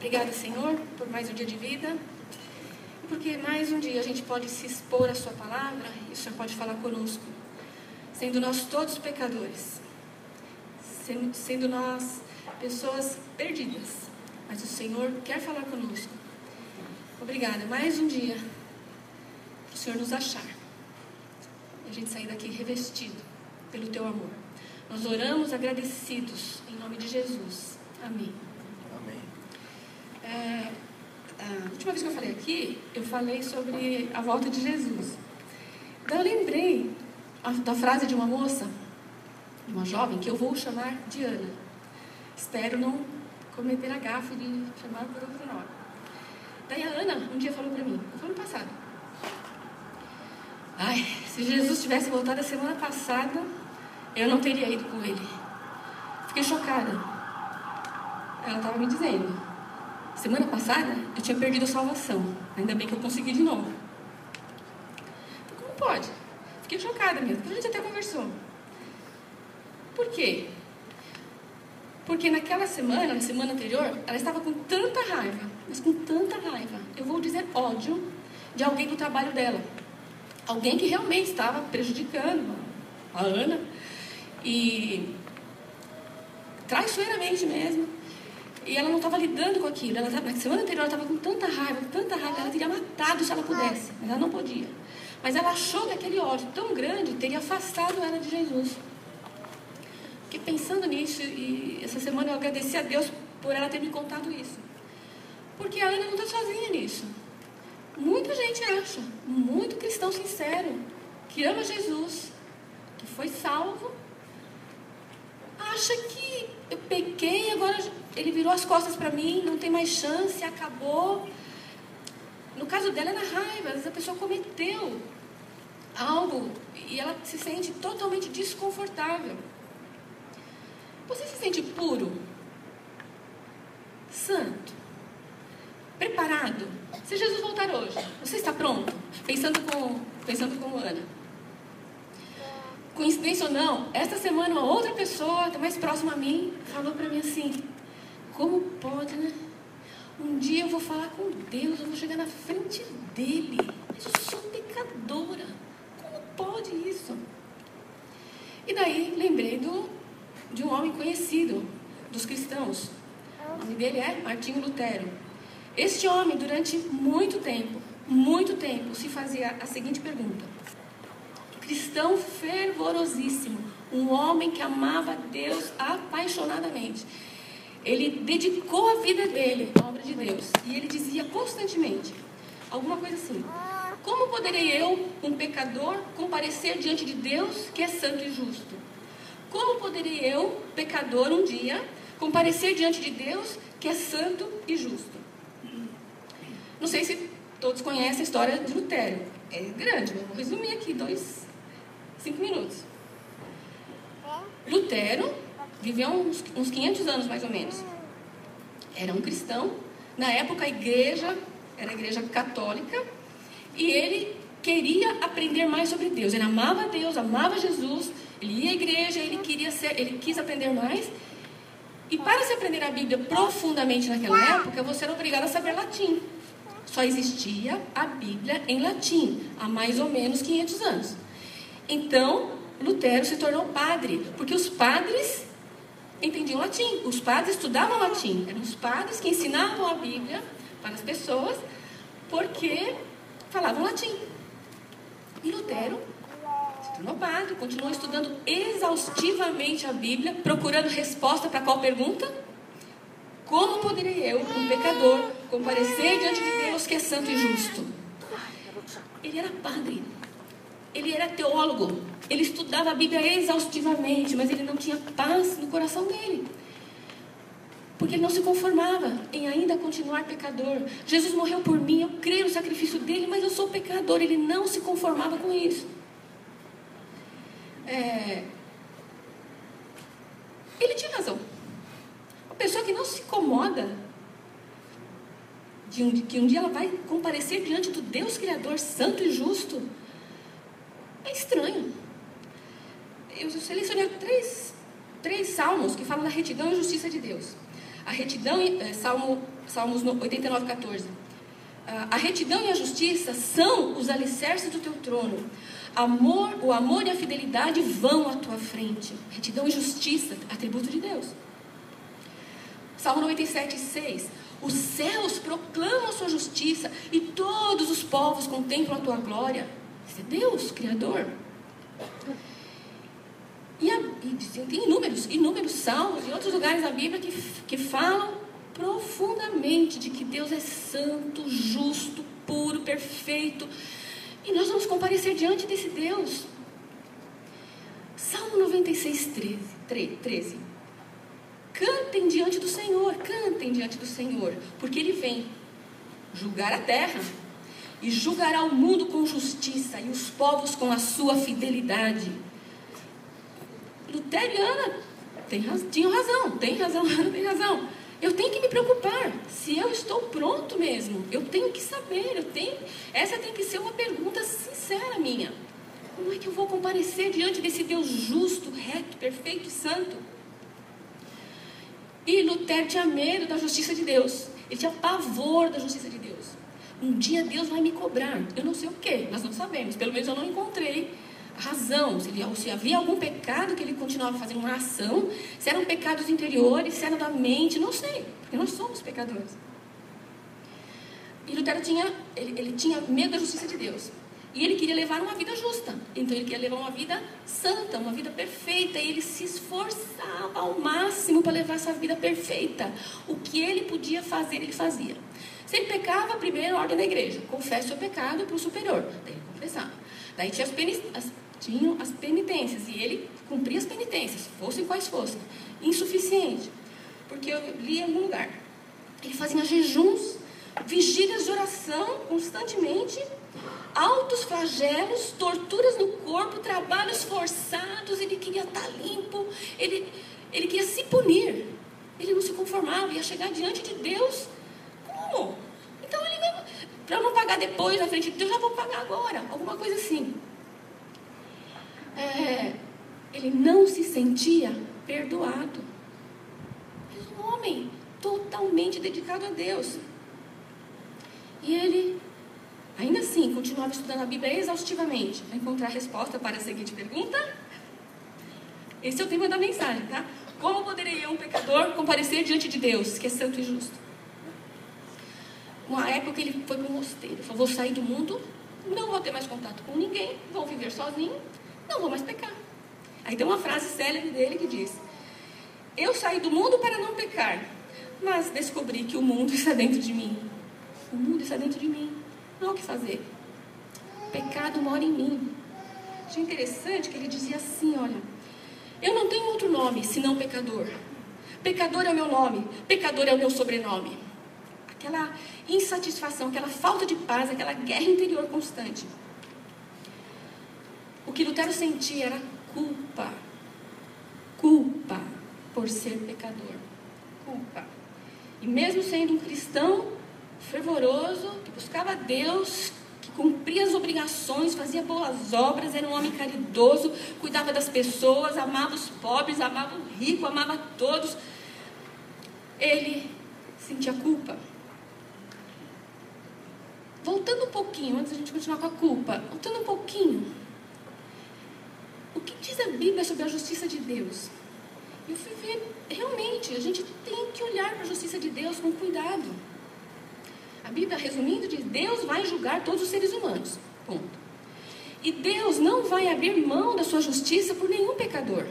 Obrigada, Senhor, por mais um dia de vida. Porque mais um dia a gente pode se expor à Sua palavra e o Senhor pode falar conosco. Sendo nós todos pecadores. Sendo, nós pessoas perdidas. Mas o Senhor quer falar conosco. Obrigada. Mais um dia para o Senhor nos achar. E a gente sair daqui revestido pelo Teu amor. Nós oramos agradecidos em nome de Jesus. Amém. É, a última vez que eu falei aqui, eu falei sobre a volta de Jesus. Daí eu lembrei da frase de uma moça, de uma jovem, que eu vou chamar de Ana. Espero não cometer a gafe de chamar por outro nome. Daí a Ana um dia falou para mim, foi ano passado. Ai, se Jesus tivesse voltado a semana passada, eu não teria ido com ele. Fiquei chocada. Ela estava me dizendo. Semana passada eu tinha perdido a salvação. Ainda bem que eu consegui de novo. Como pode? Fiquei chocada mesmo. A gente até conversou. Por quê? Porque naquela semana, na semana anterior, ela estava com tanta raiva, mas com tanta raiva, eu vou dizer ódio, de alguém do trabalho dela. Alguém que realmente estava prejudicando a Ana. E traiçoeiramente mesmo. E ela não estava lidando com aquilo. Ela, tava- na semana anterior ela estava com tanta raiva, com tanta raiva, que ela teria matado se ela pudesse, mas ela não podia. Mas ela achou que aquele ódio tão grande teria afastado ela de Jesus. Fiquei pensando nisso e essa semana eu agradeci a Deus por ela ter me contado isso. Porque a Ana não está sozinha nisso. Muita gente acha, muito cristão sincero, que ama Jesus, que foi salvo, acha que eu pequei, agora ele virou as costas para mim, não tem mais chance, acabou. No caso dela é na raiva, às vezes a pessoa cometeu algo e ela se sente totalmente desconfortável. Você se sente puro, santo, preparado? Se Jesus voltar hoje, você está pronto? Pensando com, pensando como Ana. Coincidência ou não, esta semana uma outra pessoa, até mais próxima a mim, falou para mim assim: Como pode, né? Um dia eu vou falar com Deus, eu vou chegar na frente dele, mas eu sou pecadora. Como pode isso? E daí lembrei do, de um homem conhecido dos cristãos. O nome dele é Martinho Lutero. Este homem, durante muito tempo, muito tempo, se fazia a seguinte pergunta: cristão fervorosíssimo, um homem que amava Deus apaixonadamente. Ele dedicou a vida dele à obra de Deus e ele dizia constantemente alguma coisa assim: Como poderei eu, um pecador, comparecer diante de Deus que é santo e justo? Como poderei eu, pecador, um dia, comparecer diante de Deus que é santo e justo? Não sei se todos conhecem a história de Lutero. É grande, eu vou resumir aqui, dois, cinco minutos. Lutero viveu uns, uns 500 anos, mais ou menos. Era um cristão. Na época, a igreja era a igreja católica. E ele queria aprender mais sobre Deus. Ele amava Deus, amava Jesus. Ele ia à igreja, ele queria ser, ele quis aprender mais. E para se aprender a Bíblia profundamente naquela época, você era obrigado a saber latim. Só existia a Bíblia em latim há mais ou menos 500 anos. Então, Lutero se tornou padre, porque os padres entendiam latim. Os padres estudavam latim. Eram os padres que ensinavam a Bíblia para as pessoas, porque falavam latim. E Lutero se tornou padre, continuou estudando exaustivamente a Bíblia, procurando resposta para qual pergunta? Como poderei eu, um pecador, comparecer diante de Deus que é santo e justo? Ele era padre, ele era teólogo, ele estudava a Bíblia exaustivamente, mas ele não tinha paz no coração dele. Porque ele não se conformava em ainda continuar pecador. Jesus morreu por mim, eu creio no sacrifício dele, mas eu sou pecador. Ele não se conformava com isso. É... Ele tinha razão. Uma pessoa que não se incomoda de um, que um dia ela vai comparecer diante do Deus Criador santo e justo é estranho. Eu selecionei três, três salmos que falam da retidão e justiça de Deus. A retidão, é, Salmo, Salmos 89, 14. A retidão e a justiça são os alicerces do teu trono. Amor, o amor e a fidelidade vão à tua frente. Retidão e justiça, atributo de Deus. Salmo 97, 6. Os céus proclamam a sua justiça e todos os povos contemplam a tua glória. É Deus, Criador. E, a, e tem inúmeros, inúmeros salmos e outros lugares da Bíblia que, que falam profundamente de que Deus é santo, justo, puro, perfeito. E nós vamos comparecer diante desse Deus. Salmo 96, 13. 13. Cantem diante do Senhor, cantem diante do Senhor, porque Ele vem julgar a terra e julgará o mundo com justiça e os povos com a sua fidelidade. Lutero e Ana tem, tinham razão, tem razão, Ana tem razão. Eu tenho que me preocupar se eu estou pronto mesmo. Eu tenho que saber, eu tenho. Essa tem que ser uma pergunta sincera minha. Como é que eu vou comparecer diante desse Deus justo, reto, perfeito e santo? E Lutero tinha medo da justiça de Deus. Ele tinha pavor da justiça de Deus. Um dia Deus vai me cobrar. Eu não sei o que, nós não sabemos. Pelo menos eu não encontrei razão, se, ele, se, havia algum pecado que ele continuava fazendo uma ação, se eram pecados interiores, se era da mente, não sei, porque nós somos pecadores. E Lutero tinha, ele, ele tinha medo da justiça de Deus. E ele queria levar uma vida justa. Então ele queria levar uma vida santa, uma vida perfeita. E ele se esforçava ao máximo para levar essa vida perfeita. O que ele podia fazer, ele fazia. Se ele pecava, primeiro ordem da igreja: confesse o pecado para o superior. Daí ele confessava. Daí tinha as, as tinham as penitências e ele cumpria as penitências, fossem quais fossem. Insuficiente, porque eu li em algum lugar. Ele fazia jejuns, vigílias de oração constantemente, altos flagelos, torturas no corpo, trabalhos forçados. Ele queria estar limpo, ele, ele queria se punir. Ele não se conformava, ia chegar diante de Deus. Então ele para não pagar depois na frente de Deus, já vou pagar agora, alguma coisa assim é, ele não se sentia perdoado. Mas um homem totalmente dedicado a Deus. E ele, ainda assim, continuava estudando a Bíblia exaustivamente para encontrar a resposta para a seguinte pergunta. Esse é o tema da mensagem, tá? Como poderia eu, um pecador, comparecer diante de Deus, que é santo e justo? Uma época ele foi para o mosteiro, falou: vou sair do mundo, não vou ter mais contato com ninguém, vou viver sozinho, não vou mais pecar. Aí tem uma frase célebre dele que diz: Eu saí do mundo para não pecar, mas descobri que o mundo está dentro de mim. O mundo está dentro de mim. Não há o que fazer. Pecado mora em mim. Achei interessante que ele dizia assim: Olha, eu não tenho outro nome senão pecador. Pecador é o meu nome, pecador é o meu sobrenome. Aquela insatisfação, aquela falta de paz, aquela guerra interior constante. O que Lutero sentia era culpa. Culpa por ser pecador. Culpa. E mesmo sendo um cristão fervoroso, que buscava Deus, que cumpria as obrigações, fazia boas obras, era um homem caridoso, cuidava das pessoas, amava os pobres, amava o rico, amava todos, ele sentia culpa. Voltando um pouquinho, antes de a gente continuar com a culpa, voltando um pouquinho, o que diz a Bíblia sobre a justiça de Deus? Eu fui ver, realmente, a gente tem que olhar para a justiça de Deus com cuidado. A Bíblia, resumindo, diz: Deus vai julgar todos os seres humanos. Ponto. E Deus não vai abrir mão da sua justiça por nenhum pecador.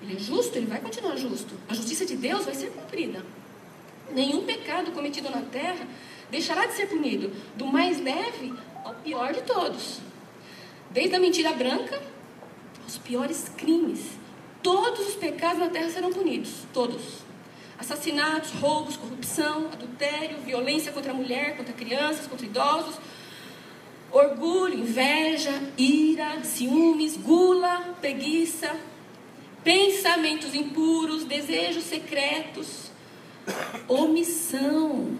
Ele é justo, ele vai continuar justo. A justiça de Deus vai ser cumprida. Nenhum pecado cometido na terra deixará de ser punido, do mais leve ao pior de todos. Desde a mentira branca aos piores crimes. Todos os pecados na terra serão punidos. Todos. Assassinatos, roubos, corrupção, adultério, violência contra a mulher, contra crianças, contra idosos, orgulho, inveja, ira, ciúmes, gula, preguiça, pensamentos impuros, desejos secretos, omissão,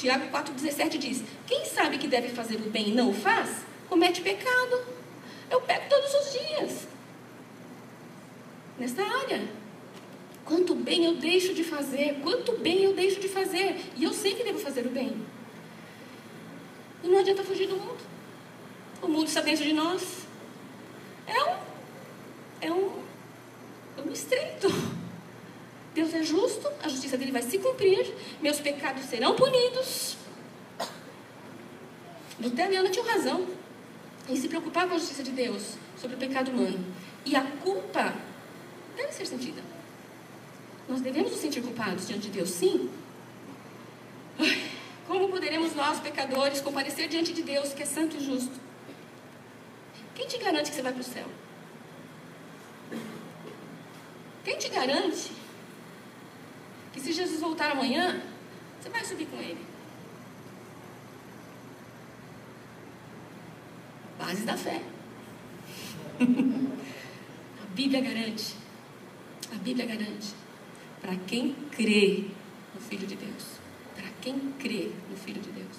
Tiago 4,17 diz: Quem sabe que deve fazer o bem e não o faz, comete pecado. Eu peco todos os dias. Nessa área. Quanto bem eu deixo de fazer, quanto bem eu deixo de fazer. E eu sei que devo fazer o bem. E não adianta fugir do mundo. O mundo está dentro de nós. É um, é um, é um estreito. Deus é justo, a justiça dele vai se cumprir, meus pecados serão punidos. Lutero e Ana tinham razão em se preocupar com a justiça de Deus sobre o pecado humano. E a culpa deve ser sentida. Nós devemos nos sentir culpados diante de Deus, sim. Como poderemos nós, pecadores, comparecer diante de Deus, que é santo e justo? Quem te garante que você vai para o céu? Quem te garante que se Jesus voltar amanhã, você vai subir com ele? Bases da fé. A Bíblia garante. A Bíblia garante. Para quem crê no Filho de Deus. Para quem crê no Filho de Deus.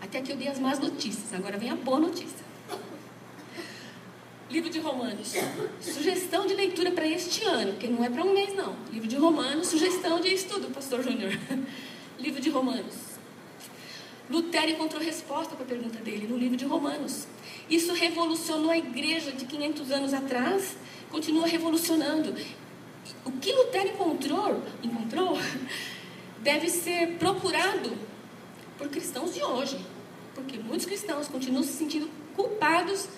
Até aqui eu dei as más notícias, agora vem a boa notícia. Livro de Romanos. Sugestão de leitura para este ano, porque não é para um mês, não. Livro de Romanos, sugestão de estudo, Pastor Júnior. Livro de Romanos. Lutero encontrou resposta para a pergunta dele no livro de Romanos. Isso revolucionou a igreja de 500 anos atrás, continua revolucionando o que Lutero encontrou, encontrou deve ser procurado por cristãos de hoje. Porque muitos cristãos continuam se sentindo culpados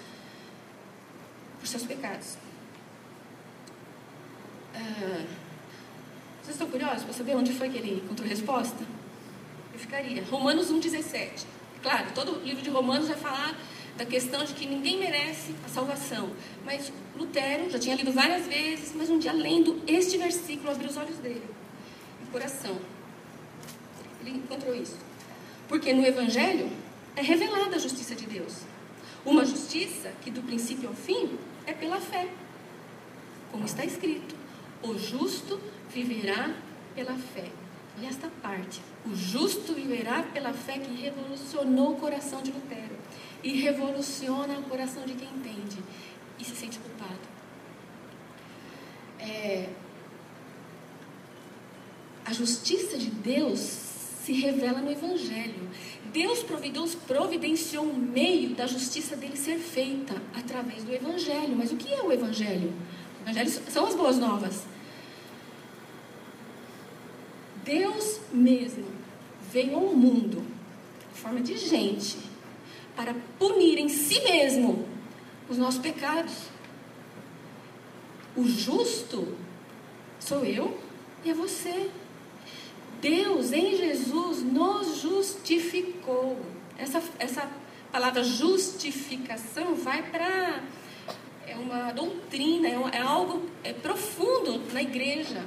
por seus pecados. Ah, vocês estão curiosos para saber onde foi que ele encontrou resposta? Eu ficaria. Romanos 1,17. Claro, todo livro de Romanos vai falar da questão de que ninguém merece a salvação. Mas Lutero já tinha lido várias vezes, mas um dia lendo este versículo abriu os olhos dele, o coração. Ele encontrou isso. Porque no Evangelho é revelada a justiça de Deus. Uma justiça que do princípio ao fim é pela fé. Como está escrito: o justo viverá pela fé. E esta parte, o justo viverá pela fé que revolucionou o coração de Lutero e revoluciona o coração de quem entende e se sente culpado. É, a justiça de Deus se revela no Evangelho. Deus providenciou um meio da justiça dele ser feita através do Evangelho. Mas o que é o Evangelho? O Evangelho são as boas novas. Deus mesmo veio ao mundo em forma de gente para punir em si mesmo os nossos pecados. O justo sou eu e é você. Deus em Jesus nos justificou. Essa, essa palavra justificação vai para. É uma doutrina, é, é algo é profundo na igreja.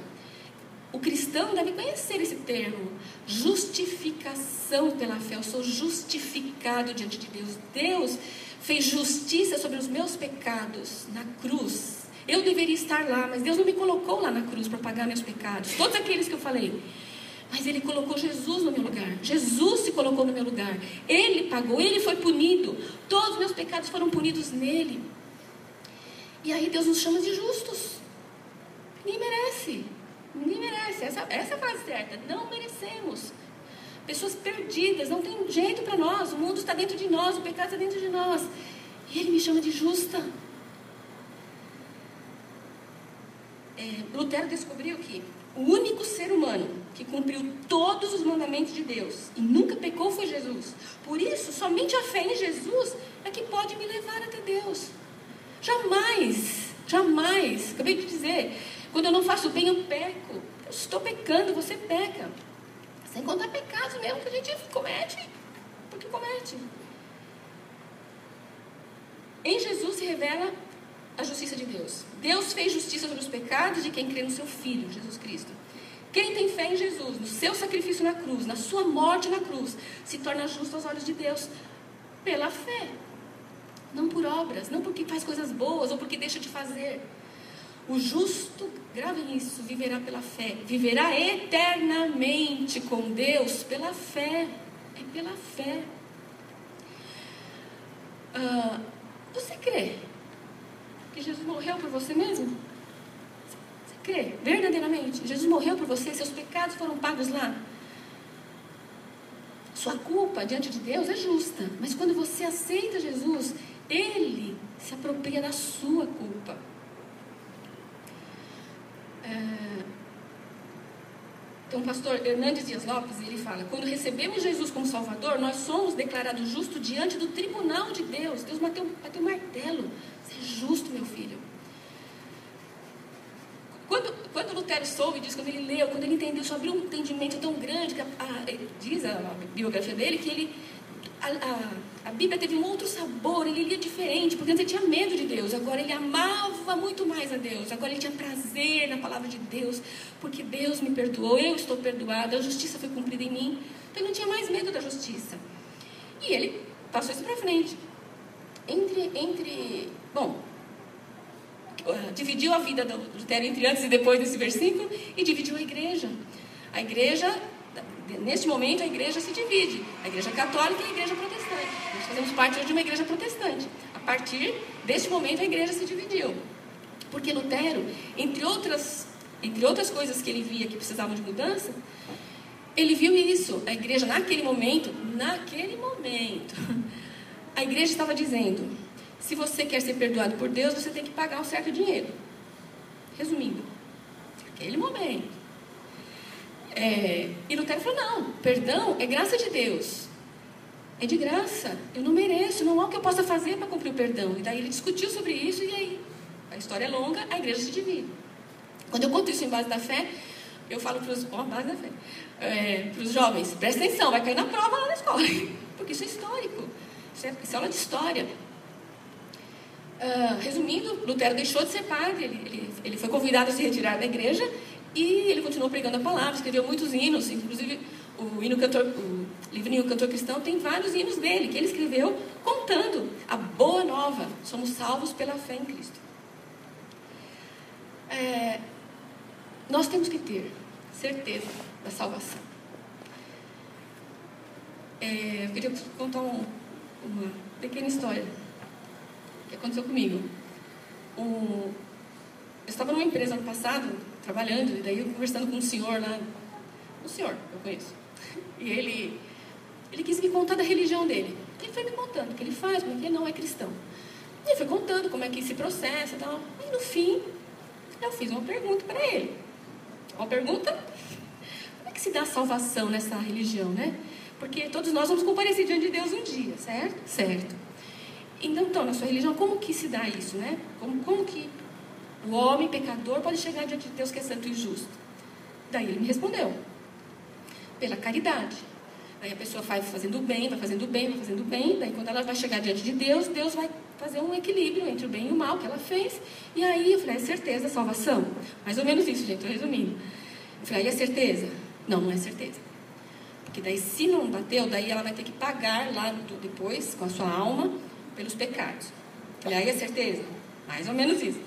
O cristão deve conhecer esse termo, justificação pela fé. Eu sou justificado diante de Deus. Deus fez justiça sobre os meus pecados na cruz. Eu deveria estar lá, mas Deus não me colocou lá na cruz para pagar meus pecados. Todos aqueles que eu falei. Mas Ele colocou Jesus no meu lugar. Jesus se colocou no meu lugar. Ele pagou, Ele foi punido. Todos os meus pecados foram punidos nele. E aí Deus nos chama de justos. Ninguém merece. Ninguém merece. Essa, essa é a frase certa. Não merecemos. Pessoas perdidas, não tem jeito para nós. O mundo está dentro de nós, o pecado está dentro de nós. E Ele me chama de justa. É, Lutero descobriu que o único ser humano que cumpriu todos os mandamentos de Deus e nunca pecou foi Jesus. Por isso, somente a fé em Jesus é que pode me levar até Deus. Jamais, jamais, acabei de dizer, quando eu não faço bem, eu peco. Eu estou pecando, você peca. Sem contar pecados mesmo que a gente comete, porque comete. Em Jesus se revela a justiça de Deus. Deus fez justiça sobre os pecados de quem crê no seu Filho, Jesus Cristo. Quem tem fé em Jesus, no seu sacrifício na cruz, na sua morte na cruz, se torna justo aos olhos de Deus pela fé. Não por obras, não porque faz coisas boas ou porque deixa de fazer. O justo, gravem isso, viverá pela fé. Viverá eternamente com Deus pela fé. É pela fé. Ah, você crê que Jesus morreu por você mesmo? Você Crê, verdadeiramente. Jesus morreu por você, seus pecados foram pagos lá. Sua culpa diante de Deus é justa, mas quando você aceita Jesus, Ele se apropria da sua culpa. É... Então, o pastor Hernandes Dias Lopes, ele fala, quando recebemos Jesus como Salvador, nós somos declarados justos diante do tribunal de Deus. Deus bateu, bateu martelo. Você é justo, meu filho. Quando, quando Lutero soube disso, quando ele leu, quando ele entendeu, só abriu um entendimento tão grande, que a, a, diz a, a, biografia dele, que ele, a, a, Bíblia teve um outro sabor, ele lia diferente, porque antes ele tinha medo de Deus, agora ele amava muito mais a Deus, agora ele tinha prazer na palavra de Deus, porque Deus me perdoou, eu estou perdoado, a justiça foi cumprida em mim, então ele não tinha mais medo da justiça. E ele passou isso para frente. Entre, entre, bom, dividiu a vida do Lutero entre antes e depois desse versículo e dividiu a igreja. A igreja, neste momento, a igreja se divide. A igreja católica e a igreja protestante. Nós fazemos parte de uma igreja protestante. A partir deste momento, a igreja se dividiu. Porque Lutero, entre outras, entre outras coisas que ele via que precisavam de mudança, ele viu isso. A igreja, naquele momento, naquele momento, a igreja estava dizendo: se você quer ser perdoado por Deus, você tem que pagar um certo dinheiro. Resumindo, naquele momento. É, e Lutero falou: não, perdão é graça de Deus. É de graça. Eu não mereço, não há o que eu possa fazer para cumprir o perdão. E daí ele discutiu sobre isso, e aí, a história é longa, a igreja se divide. Quando eu conto isso em base da fé, eu falo para os. Base da fé. É, para os jovens: presta atenção, vai cair na prova lá na escola. Porque isso é histórico. Isso é, isso é aula de história. Uh, resumindo, Lutero deixou de ser padre, ele, ele, ele, foi convidado a se retirar da igreja e ele continuou pregando a palavra, escreveu muitos hinos, inclusive o hino cantor, o livrinho Cantor Cristão tem vários hinos dele, que ele escreveu contando a boa nova, somos salvos pela fé em Cristo. É, nós temos que ter certeza da salvação. É, eu queria contar um, uma pequena história que aconteceu comigo. Um, eu estava numa empresa ano passado, trabalhando, e daí eu conversando com um senhor lá, um senhor, eu conheço, e ele, ele quis me contar da religião dele. Ele foi me contando o que ele faz, porque ele não é cristão. E ele foi contando como é que se processa e tal. E no fim, eu fiz uma pergunta para ele. Uma pergunta: como é que se dá salvação nessa religião, né? Porque todos nós vamos comparecer diante de Deus um dia, certo? Certo. Então, então, na sua religião, como que se dá isso, né? Como, como que o homem pecador pode chegar diante de Deus que é santo e justo? Daí ele me respondeu: pela caridade. Aí a pessoa vai fazendo bem, vai fazendo bem, vai fazendo bem. Daí quando ela vai chegar diante de Deus, Deus vai fazer um equilíbrio entre o bem e o mal que ela fez. E aí eu falei, é certeza salvação? Mais ou menos isso, gente, estou resumindo. Eu falei, aí é certeza? Não, não é certeza. Porque daí se não bateu, daí ela vai ter que pagar lá depois, com a sua alma, pelos pecados. Falei, aí é certeza? Mais ou menos isso.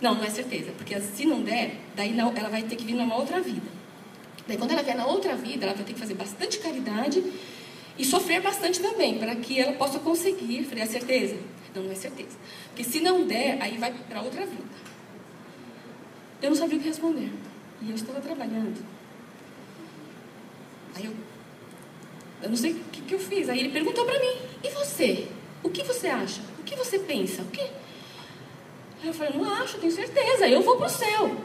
Não, não é certeza, porque se não der, daí não, ela vai ter que vir numa outra vida. Daí quando ela vier na outra vida, ela vai ter que fazer bastante caridade e sofrer bastante também, para que ela possa conseguir. Falei, é certeza? Não, não é certeza. Porque se não der, aí vai para outra vida. Eu não sabia o que responder. E eu estava trabalhando. Aí eu, eu não sei o que, que eu fiz. Aí ele perguntou para mim, e você? O que você acha? O que você pensa? O que? Eu falei, não acho, tenho certeza, eu vou para o céu.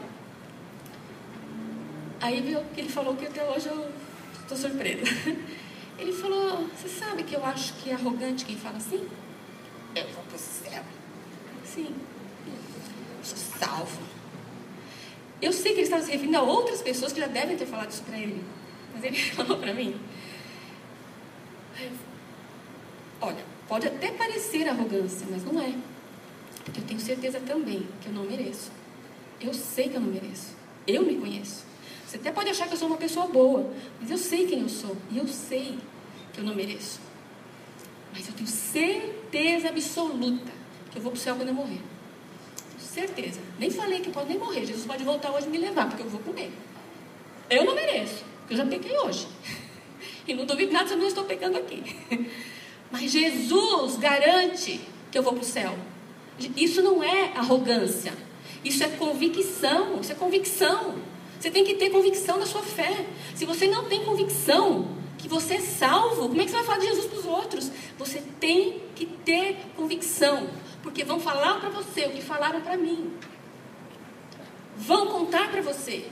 Aí viu que ele falou que até hoje eu estou surpresa. Ele falou, você sabe que eu acho que é arrogante quem fala assim? Eu vou para o céu. Sim. Eu sou salvo. Eu sei que ele estava se referindo a outras pessoas que já devem ter falado isso para ele. Mas ele falou para mim. Olha, Pode até parecer arrogância, mas não é. Porque eu tenho certeza também que eu não mereço. Eu sei que eu não mereço. Eu me conheço. Você até pode achar que eu sou uma pessoa boa, mas eu sei quem eu sou. E eu sei que eu não mereço. Mas eu tenho certeza absoluta que eu vou para o céu quando eu morrer. Certeza. Nem falei que pode nem morrer. Jesus pode voltar hoje e me levar, porque eu vou com ele. Eu não mereço, porque eu já pequei hoje. E não duvido nada se eu não estou pecando aqui. Mas Jesus garante que eu vou para o céu. Isso não é arrogância. Isso é convicção, isso é convicção. Você tem que ter convicção da sua fé. Se você não tem convicção que você é salvo, como é que você vai falar de Jesus para os outros? Você tem que ter convicção, porque vão falar para você o que falaram para mim. Vão contar para você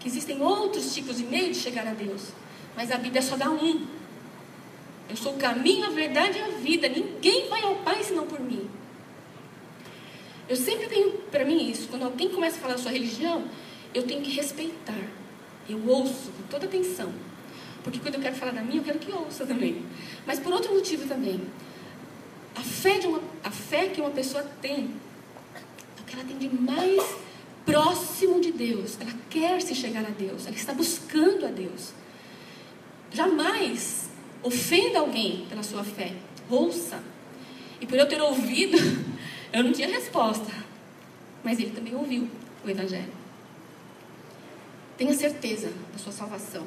que existem outros tipos de meio de chegar a Deus, mas a Bíblia só dá um. Eu sou o caminho, a verdade e a vida. Ninguém vai ao Pai senão por mim. Eu sempre tenho para mim isso. Quando alguém começa a falar da sua religião, eu tenho que respeitar. Eu ouço com toda atenção. Porque quando eu quero falar da minha, eu quero que ouça também. Mas por outro motivo também. A fé, de uma, a fé que uma pessoa tem, é o que ela tem de mais próximo de Deus. Ela quer se chegar a Deus. Ela está buscando a Deus. Jamais ofenda alguém pela sua fé. Ouça. E por eu ter ouvido, eu não tinha resposta. Mas ele também ouviu o Evangelho. Tenha certeza da sua salvação.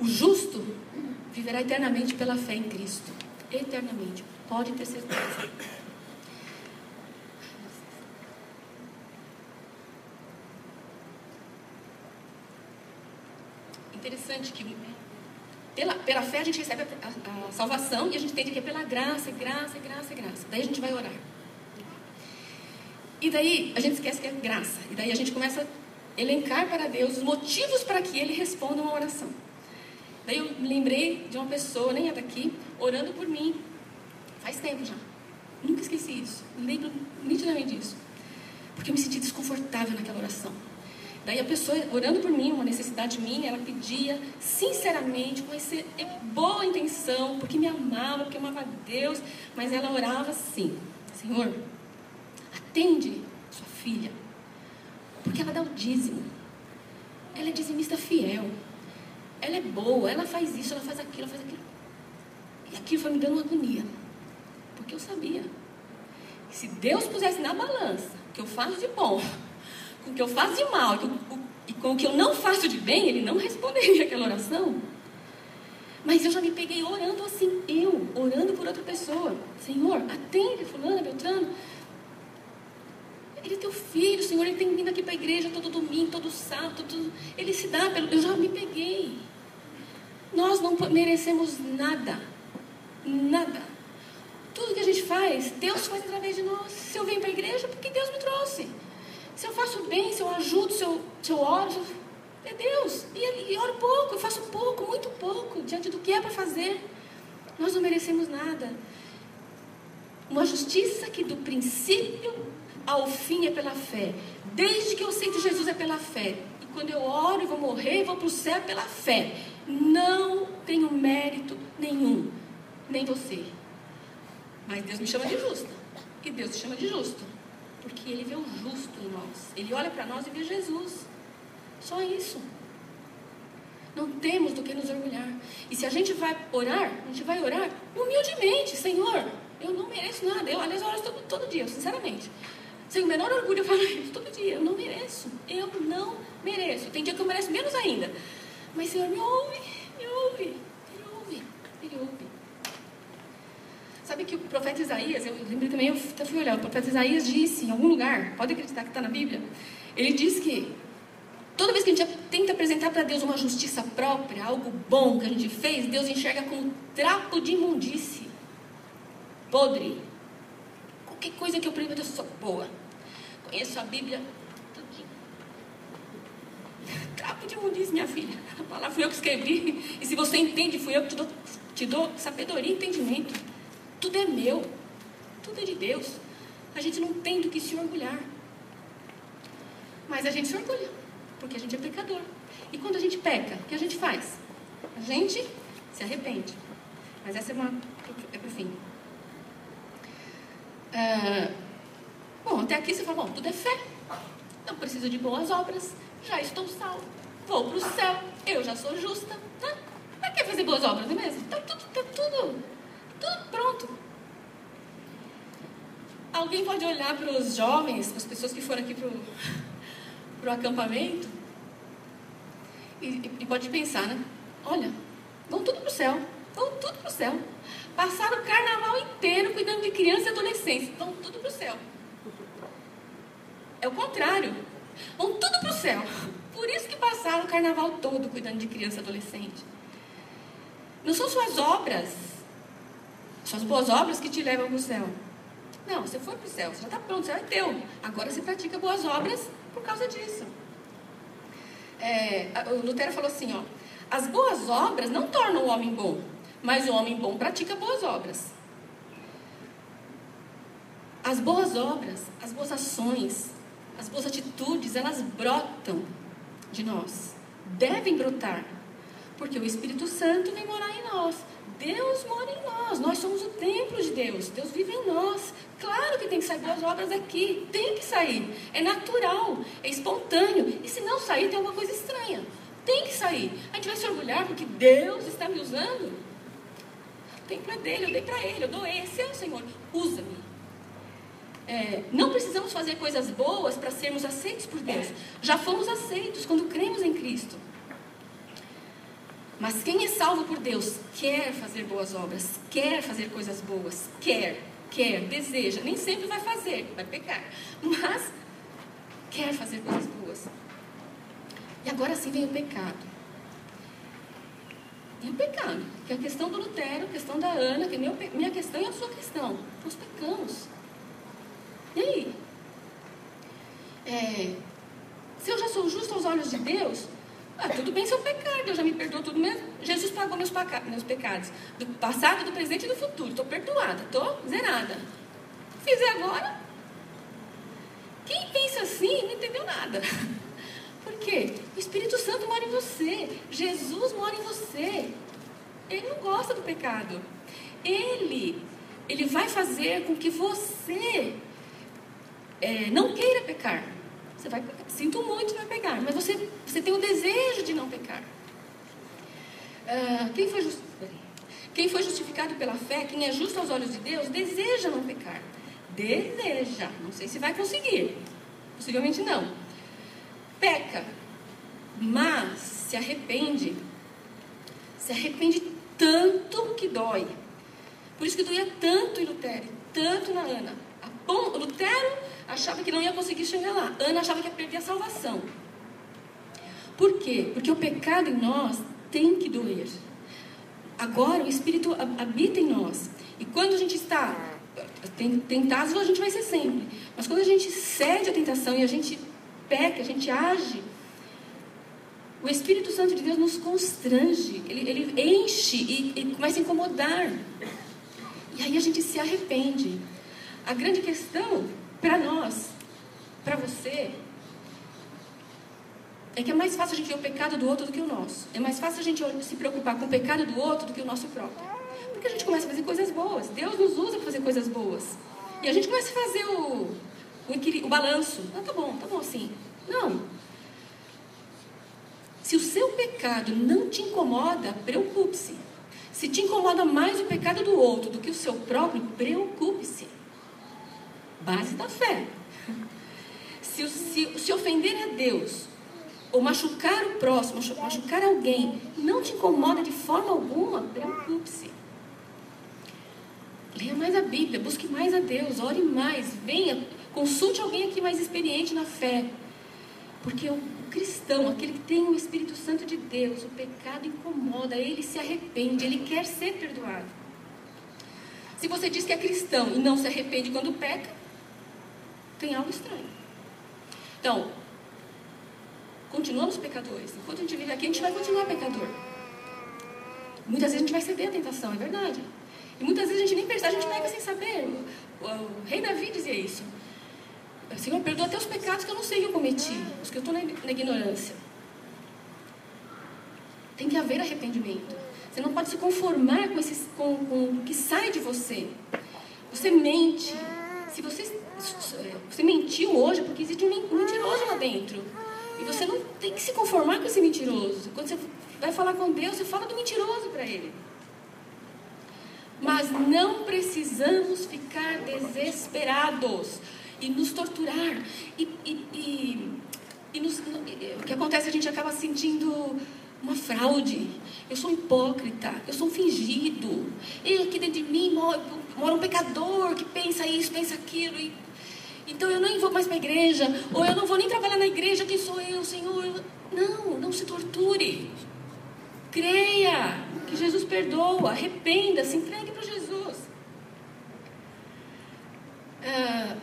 O justo viverá eternamente pela fé em Cristo. Eternamente. Pode ter certeza. Interessante que pela, pela fé a gente recebe a, a, a salvação e a gente entende que é pela graça, graça, graça, graça. Daí a gente vai orar. E daí a gente esquece que é graça. E daí a gente começa a elencar para Deus os motivos para que Ele responda uma oração. Daí eu me lembrei de uma pessoa, nem é daqui, orando por mim. Faz tempo já. Nunca esqueci isso. Lembro nitidamente disso. Porque eu me senti desconfortável naquela oração. Daí a pessoa orando por mim, uma necessidade minha, ela pedia sinceramente, com essa boa intenção, porque me amava, porque amava Deus, mas ela orava assim: Senhor, atende sua filha, porque ela dá o dízimo. Ela é dizimista fiel. Ela é boa, ela faz isso, ela faz aquilo, ela faz aquilo. E aquilo foi me dando uma agonia. Porque eu sabia. Que se Deus pusesse na balança que eu faço de bom, com o que eu faço de mal e com o que eu não faço de bem, ele não responderia aquela oração. Mas eu já me peguei orando assim, eu, orando por outra pessoa. Senhor, atende fulano, Beltrano. Ele é teu filho, Senhor, ele tem vindo aqui para a igreja todo domingo, todo sábado, todo... ele se dá pelo. Eu já me peguei. Nós não merecemos nada. Nada. Tudo que a gente faz, Deus faz através de nós. Se eu venho para a igreja, porque Deus me trouxe. Se eu faço bem, se eu ajudo, se eu, se eu oro, é Deus. E, e oro pouco, eu faço pouco, muito pouco, diante do que é para fazer. Nós não merecemos nada. Uma justiça que do princípio ao fim é pela fé. Desde que eu aceito Jesus é pela fé. E quando eu oro e vou morrer, vou para o céu é pela fé. Não tenho mérito nenhum, nem você. Mas Deus me chama de justa. E Deus te chama de justo. Porque Ele vê o justo em nós. Ele olha para nós e vê Jesus. Só isso. Não temos do que nos orgulhar. E se a gente vai orar, a gente vai orar humildemente. Senhor, eu não mereço nada. Eu, aliás, oro todo, todo dia, sinceramente. Sem o menor orgulho, eu falo isso todo dia. Eu não mereço. Eu não mereço. Tem dia que eu mereço menos ainda. Mas, Senhor, me ouve. Me ouve. Ele ouve. Sabe que o profeta Isaías, eu lembrei também, eu fui olhar, o profeta Isaías disse em algum lugar, pode acreditar que está na Bíblia, ele diz que toda vez que a gente tenta apresentar para Deus uma justiça própria, algo bom que a gente fez, Deus enxerga como trapo de imundície, podre. Qualquer coisa que eu apresento, eu sou boa. Conheço a Bíblia. Trapo de imundície, minha filha. A palavra fui eu que escrevi. E se você entende, fui eu que te dou, te dou sabedoria e entendimento. Tudo é meu. Tudo é de Deus. A gente não tem do que se orgulhar. Mas a gente se orgulha. Porque a gente é pecador. E quando a gente peca, o que a gente faz? A gente se arrepende. Mas essa é uma. É para fim. Ah, Bom, até aqui você fala, bom, tudo é fé. Não preciso de boas obras. Já estou salvo. Vou para o céu. Eu já sou justa. Né? Para que fazer boas obras, não é mesmo? Está tudo, tá tudo, tudo pronto. Alguém pode olhar para os jovens, para as pessoas que foram aqui para o acampamento e, e pode pensar, né? Olha, vão tudo para o céu. Vão tudo para o céu. Passaram o carnaval inteiro cuidando de criança e adolescentes. Vão tudo para o céu. é o contrário. Vão tudo para o céu. Por isso que passaram o carnaval todo cuidando de criança e adolescente. Não são suas obras, suas boas obras que te levam para o céu. Não, você foi para o céu, você já está pronto, céu é teu. Agora você pratica boas obras por causa disso. É, o Lutero falou assim, ó, as boas obras não tornam o homem bom, mas o homem bom pratica boas obras. As boas obras, as boas ações, as boas atitudes, elas brotam de nós. Devem brotar. Porque o Espírito Santo vem morar em nós. Deus mora em nós. Nós somos o templo de Deus. Deus vive em nós. Claro que tem que sair boas obras aqui. Tem que sair. É natural. É espontâneo. E se não sair, tem alguma coisa estranha. Tem que sair. A gente vai se orgulhar porque Deus está me usando. O templo é dele. Eu dei para ele. Eu esse. É o Senhor. Usa-me. É, não precisamos fazer coisas boas para sermos aceitos por Deus. Já fomos aceitos quando cremos em Cristo. Mas quem é salvo por Deus quer fazer boas obras, quer fazer coisas boas, quer, quer, deseja. Nem sempre vai fazer, vai pecar, mas quer fazer coisas boas. E agora sim vem o pecado. E o pecado, que é a questão do Lutero, a questão da Ana, que é minha, minha questão e a sua questão. Nós pecamos. E aí? É, se eu já sou justo aos olhos de Deus, ah, tudo bem se eu já me perdoou tudo mesmo. Jesus pagou meus, meus pecados, do passado, do presente e do futuro. Estou perdoada, estou zerada. Fizer agora. Quem pensa assim não entendeu nada. Por quê? O Espírito Santo mora em você. Jesus mora em você. Ele não gosta do pecado. Ele, ele vai fazer com que você é, não queira pecar. Você vai pecar. Sinto muito, vai pecar. Mas você, você tem o desejo de não pecar. Ah, quem, foi quem foi justificado pela fé, quem é justo aos olhos de Deus, deseja não pecar. Deseja. Não sei se vai conseguir. Possivelmente não. Peca. Mas se arrepende. Se arrepende tanto que dói. Por isso que doía tanto em Lutero, tanto na Ana. Bom, Lutero achava que não ia conseguir chegar lá. Ana achava que ia perder a salvação. Por quê? Porque o pecado em nós tem que doer. Agora o Espírito habita em nós. E quando a gente está tentado, a gente vai ser sempre. Mas quando a gente cede à tentação e a gente peca, a gente age, o Espírito Santo de Deus nos constrange, ele, ele enche e, e começa a incomodar. E aí a gente se arrepende. A grande questão para nós, para você, é que é mais fácil a gente ver o pecado do outro do que o nosso. É mais fácil a gente se preocupar com o pecado do outro do que o nosso próprio. Porque a gente começa a fazer coisas boas. Deus nos usa para fazer coisas boas. E a gente começa a fazer o, o, o balanço. Ah, tá bom, tá bom assim. Não. Se o seu pecado não te incomoda, preocupe-se. Se te incomoda mais o pecado do outro do que o seu próprio, preocupe-se base da fé. Se, se, se ofender a Deus, ou machucar o próximo, machucar alguém, não te incomoda de forma alguma, preocupe-se. Leia mais a Bíblia, busque mais a Deus, ore mais, venha, consulte alguém aqui mais experiente na fé. Porque o cristão, aquele que tem o Espírito Santo de Deus, o pecado incomoda, ele se arrepende, ele quer ser perdoado. Se você diz que é cristão e não se arrepende quando peca, tem algo estranho. Então, continuamos pecadores. Enquanto a gente vive aqui, a gente vai continuar pecador. Muitas vezes a gente vai ceder à tentação, é verdade. E muitas vezes a gente nem percebe, a gente pega sem saber. O, o, o rei Davi dizia isso. Senhor, perdoa até os pecados que eu não sei que eu cometi, os que eu estou na, na ignorância. Tem que haver arrependimento. Você não pode se conformar com, esses, com, com o que sai de você. Você mente. Se você você mentiu hoje porque existe um mentiroso lá dentro. E você não tem que se conformar com esse mentiroso. Quando você vai falar com Deus, você fala do mentiroso para ele. Mas não precisamos ficar desesperados e nos torturar. E, e, e, e nos, o que acontece, a gente acaba sentindo uma fraude. Eu sou um hipócrita, eu sou um fingido. E aqui dentro de mim mora, mora um pecador que pensa isso, pensa aquilo. E então eu não vou mais para a igreja, ou eu não vou nem trabalhar na igreja, quem sou eu, Senhor? Não, não se torture. Creia que Jesus perdoa, arrependa-se, entregue para Jesus. Ah,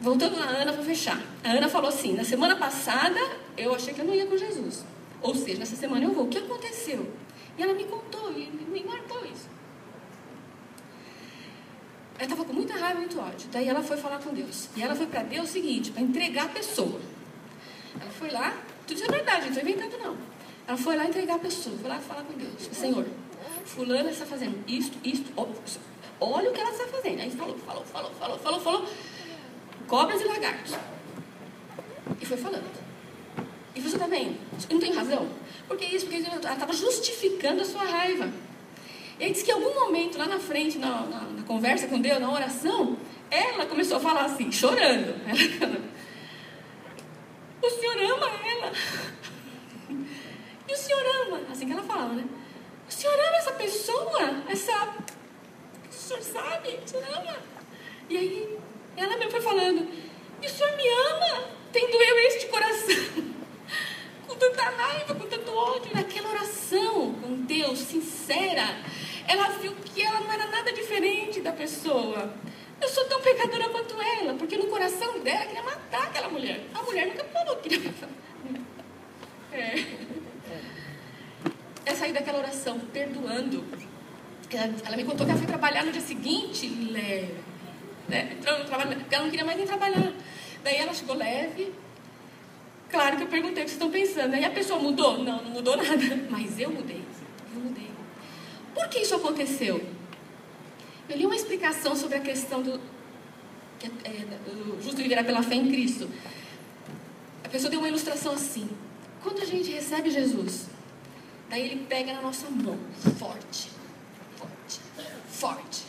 voltando na Ana, vou fechar. A Ana falou assim: na semana passada eu achei que eu não ia com Jesus. Ou seja, nessa semana eu vou. O que aconteceu? E ela me contou, e me marcou isso. Ela estava com muita raiva, muito ódio. Daí ela foi falar com Deus. E ela foi para Deus o seguinte, para entregar a pessoa. Ela foi lá, tudo é verdade, não estou inventando não. Ela foi lá entregar a pessoa, foi lá falar com Deus. Senhor, fulana está fazendo isto, isto, olha o que ela está fazendo. Aí falou, falou, falou, falou, falou, falou. Cobras e lagartos. E foi falando. E você está vendo? Não tem razão? Porque isso, porque ela estava justificando a sua raiva. E aí diz que em algum momento, lá na frente, na, na, na, conversa com Deus, na oração, ela começou a falar assim, chorando. Ela, o Senhor ama ela. E o Senhor ama, assim que ela falava, né? O Senhor ama essa pessoa, essa. O Senhor sabe, o Senhor ama. E aí, ela mesmo foi falando, e o Senhor me ama, tendo eu este coração. com tanta raiva, com tanto ódio, naquela oração com Deus, sincera ela viu que ela não era nada diferente da pessoa. Eu sou tão pecadora quanto ela, porque no coração dela queria matar aquela mulher. A mulher nunca falou que queria matar. É. É sair daquela oração, perdoando. Ela, me contou que ela foi trabalhar no dia seguinte, leve. Né? Entrou no trabalho, porque ela não queria mais nem trabalhar. Daí ela chegou leve. Claro que eu perguntei o que vocês estão pensando. Aí a pessoa mudou? Não, não mudou nada. Mas eu mudei. Eu mudei. Por que isso aconteceu? Eu li uma explicação sobre a questão do, é, justo viverá pela fé em Cristo. A pessoa deu uma ilustração assim. Quando a gente recebe Jesus, daí ele pega na nossa mão, forte, forte, forte.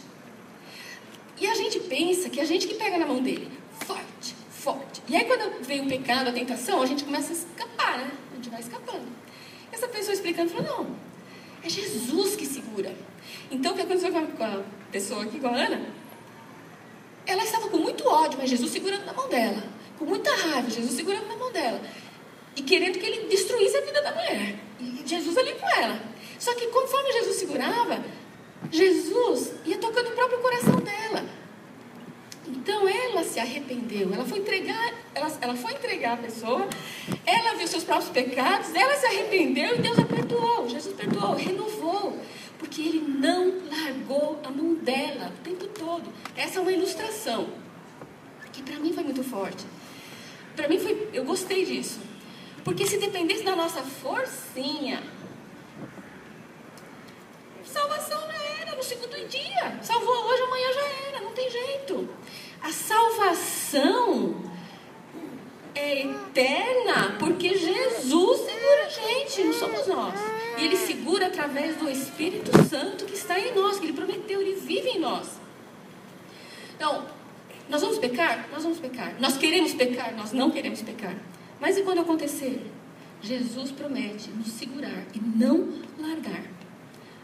E a gente pensa que é a gente que pega na mão dele, forte, forte. E aí quando vem o pecado, a tentação, a gente começa a escapar, né? A gente vai escapando. Essa pessoa explicando falou, não, é Jesus que segura. Então, o que aconteceu com a pessoa aqui, com a Ana? Ela estava com muito ódio, mas Jesus segurando na mão dela. Com muita raiva, Jesus segurando na mão dela. E querendo que ele destruísse a vida da mulher. E Jesus ali com ela. Só que conforme Jesus segurava, Jesus ia tocando o próprio coração dela. Então ela se arrependeu, ela foi entregar, ela, ela foi entregar a pessoa, ela viu seus próprios pecados, ela se arrependeu e Deus a perdoou, Jesus perdoou, renovou, porque ele não largou a mão dela o tempo todo. Essa é uma ilustração que para mim foi muito forte. Para mim foi, eu gostei disso. Porque se dependesse da nossa forcinha, salvação já era no segundo dia. Salvou salvação é eterna porque Jesus segura a gente, não somos nós. E Ele segura através do Espírito Santo que está em nós, que Ele prometeu, Ele vive em nós. Então, nós vamos pecar? Nós vamos pecar. Nós queremos pecar? Nós não queremos pecar. Mas e quando acontecer? Jesus promete nos segurar e não largar.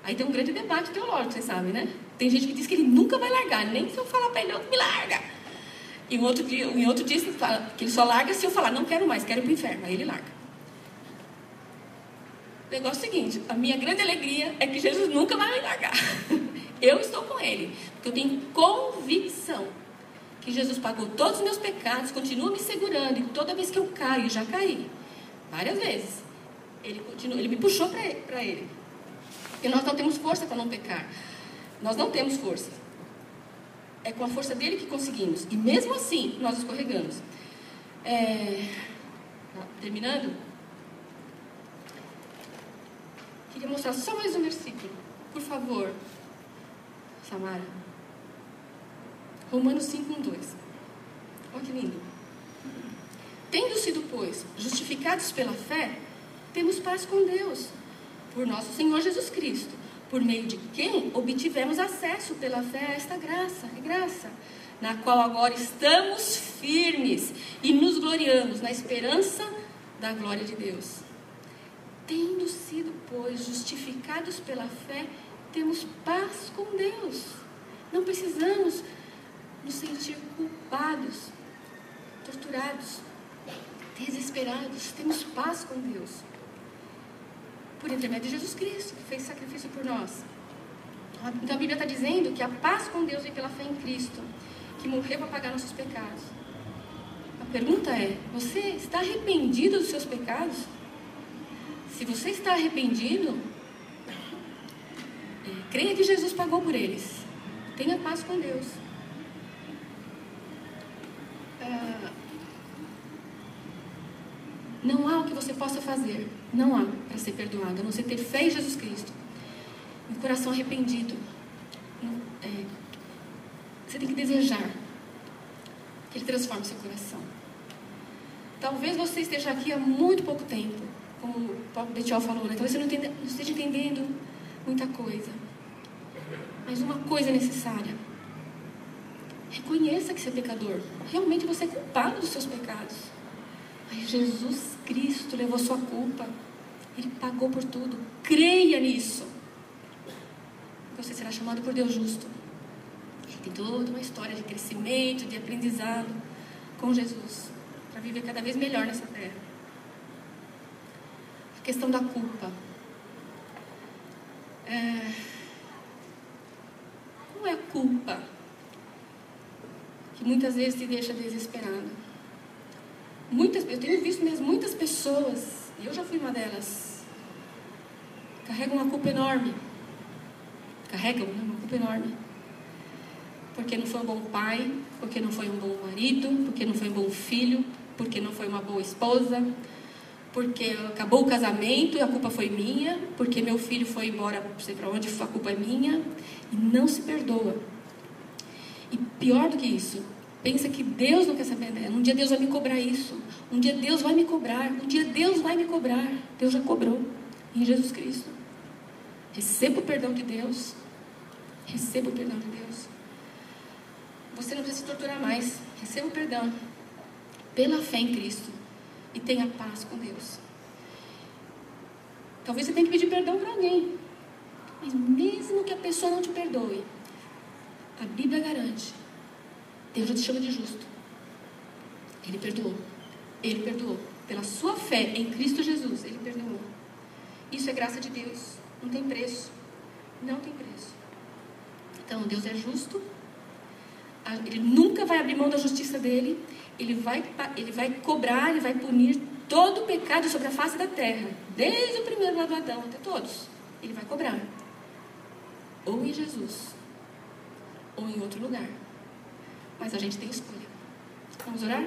Aí tem um grande debate teológico, vocês sabem, né? Tem gente que diz que ele nunca vai largar, nem se eu falar para ele, não, me larga. E um outro dia, em outro dia que ele só larga se eu falar, não quero mais, quero ir para o inferno. Aí ele larga. O negócio é o seguinte, a minha grande alegria é que Jesus nunca vai me largar. Eu estou com ele, porque eu tenho convicção que Jesus pagou todos os meus pecados, continua me segurando, e toda vez que eu caio, já caí, várias vezes, ele, continua, ele me puxou para ele, ele. Porque nós não temos força para não pecar. Nós não temos força. É com a força dele que conseguimos. E mesmo assim, nós escorregamos. É... Terminando. Queria mostrar só mais um versículo. Por favor. Samara. Romanos 5, 1, 2. Olha que lindo. Tendo sido, pois, justificados pela fé, temos paz com Deus, por nosso Senhor Jesus Cristo por meio de quem obtivemos acesso pela fé a esta graça, é graça, na qual agora estamos firmes e nos gloriamos na esperança da glória de Deus. Tendo sido, pois, justificados pela fé, temos paz com Deus. Não precisamos nos sentir culpados torturados, desesperados, temos paz com Deus. Por intermédio de Jesus Cristo, que fez sacrifício por nós. Então a Bíblia está dizendo que a paz com Deus vem pela fé em Cristo, que morreu para pagar nossos pecados. A pergunta é: você está arrependido dos seus pecados? Se você está arrependido, é, creia que Jesus pagou por eles. Tenha paz com Deus. Ah, não há o que você possa fazer, não há para ser perdoado, a não ser ter fé em Jesus Cristo. Um coração arrependido. É, você tem que desejar que Ele transforme seu coração. Talvez você esteja aqui há muito pouco tempo, como o Paulo Betiol falou, né? talvez você não, entenda, não esteja entendendo muita coisa. Mas uma coisa é necessária. Reconheça que você é pecador. Realmente você é culpado dos seus pecados. Mas Jesus Cristo levou sua culpa. Ele pagou por tudo. Creia nisso. Você será chamado por Deus justo. Ele tem toda uma história de crescimento, de aprendizado com Jesus. Para viver cada vez melhor nessa terra. A questão da culpa. É... Qual é a culpa que muitas vezes te deixa desesperado? Muitas, eu tenho visto mesmo muitas pessoas, e eu já fui uma delas, carregam uma culpa enorme. Carregam né, uma culpa enorme. Porque não foi um bom pai, porque não foi um bom marido, porque não foi um bom filho, porque não foi uma boa esposa, porque acabou o casamento e a culpa foi minha, porque meu filho foi embora, não sei para onde, a culpa é minha, e não se perdoa. E pior do que isso, pensa que Deus não quer saber dela. Um dia Deus vai me cobrar isso. Um dia Deus vai me cobrar. Um dia Deus vai me cobrar. Deus já cobrou em Jesus Cristo. Receba o perdão de Deus. Receba o perdão de Deus. Você não precisa se torturar mais. Receba o perdão pela fé em Cristo e tenha paz com Deus. Talvez você tenha que pedir perdão para alguém. Mas mesmo que a pessoa não te perdoe, a Bíblia garante Deus já te chama de justo. Ele perdoou. Ele perdoou. Pela sua fé em Cristo Jesus, Ele perdoou. Isso é graça de Deus. Não tem preço. Não tem preço. Então, Deus é justo. Ele nunca vai abrir mão da justiça dele. Ele vai, ele vai cobrar, ele vai punir todo o pecado sobre a face da terra. Desde o primeiro lado do Adão até todos. Ele vai cobrar. Ou em Jesus, ou em outro lugar. Mas a gente tem escolha. Vamos orar?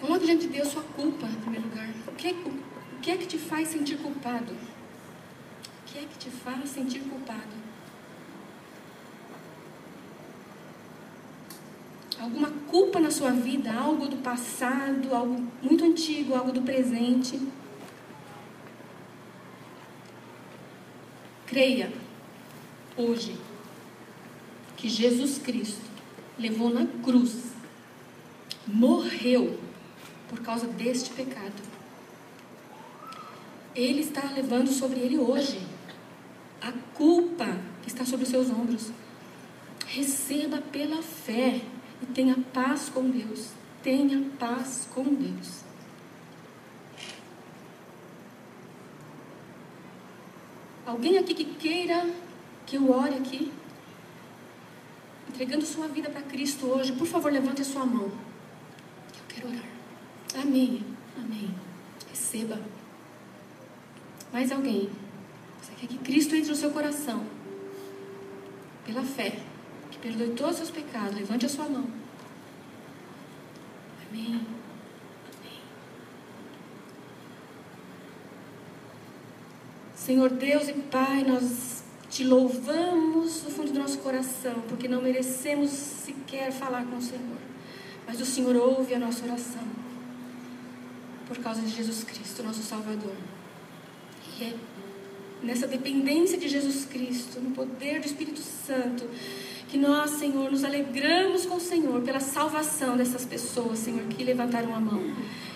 Coloque diante de Deus sua culpa em primeiro lugar. O que, é, o que é que te faz sentir culpado? O que é que te faz sentir culpado? Alguma culpa na sua vida, algo do passado, algo muito antigo, algo do presente. Creia hoje que Jesus Cristo levou na cruz, morreu por causa deste pecado. Ele está levando sobre ele hoje a culpa que está sobre os seus ombros. Receba pela fé e tenha paz com Deus. Tenha paz com Deus. Alguém aqui que queira que eu ore aqui? Entregando sua vida para Cristo hoje, por favor, levante a sua mão. Eu quero orar. Amém. Amém. Receba. Mais alguém? Você quer que Cristo entre no seu coração? Pela fé perdoe todos os seus pecados. Levante a sua mão. Amém. Amém. Senhor Deus e Pai, nós te louvamos do fundo do nosso coração, porque não merecemos sequer falar com o Senhor. Mas o Senhor ouve a nossa oração. Por causa de Jesus Cristo, nosso Salvador. E é nessa dependência de Jesus Cristo, no poder do Espírito Santo, que nós, Senhor, nos alegramos com o Senhor pela salvação dessas pessoas, Senhor, que levantaram a mão.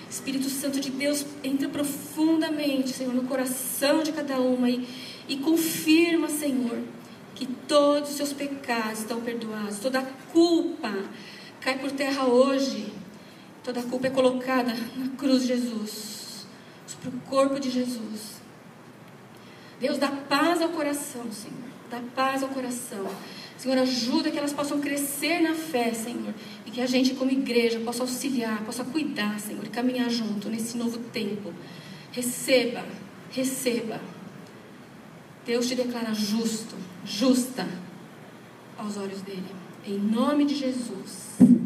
Espírito Santo de Deus, entra profundamente, Senhor, no coração de cada uma e, e confirma, Senhor, que todos os seus pecados estão perdoados, toda a culpa cai por terra hoje, toda a culpa é colocada na cruz de Jesus, sobre o corpo de Jesus. Deus dá paz ao coração, Senhor, dá paz ao coração. Senhor, ajuda que elas possam crescer na fé, Senhor. E que a gente, como igreja, possa auxiliar, possa cuidar, Senhor, e caminhar junto nesse novo tempo. Receba, receba. Deus te declara justo, justa aos olhos dele. Em nome de Jesus.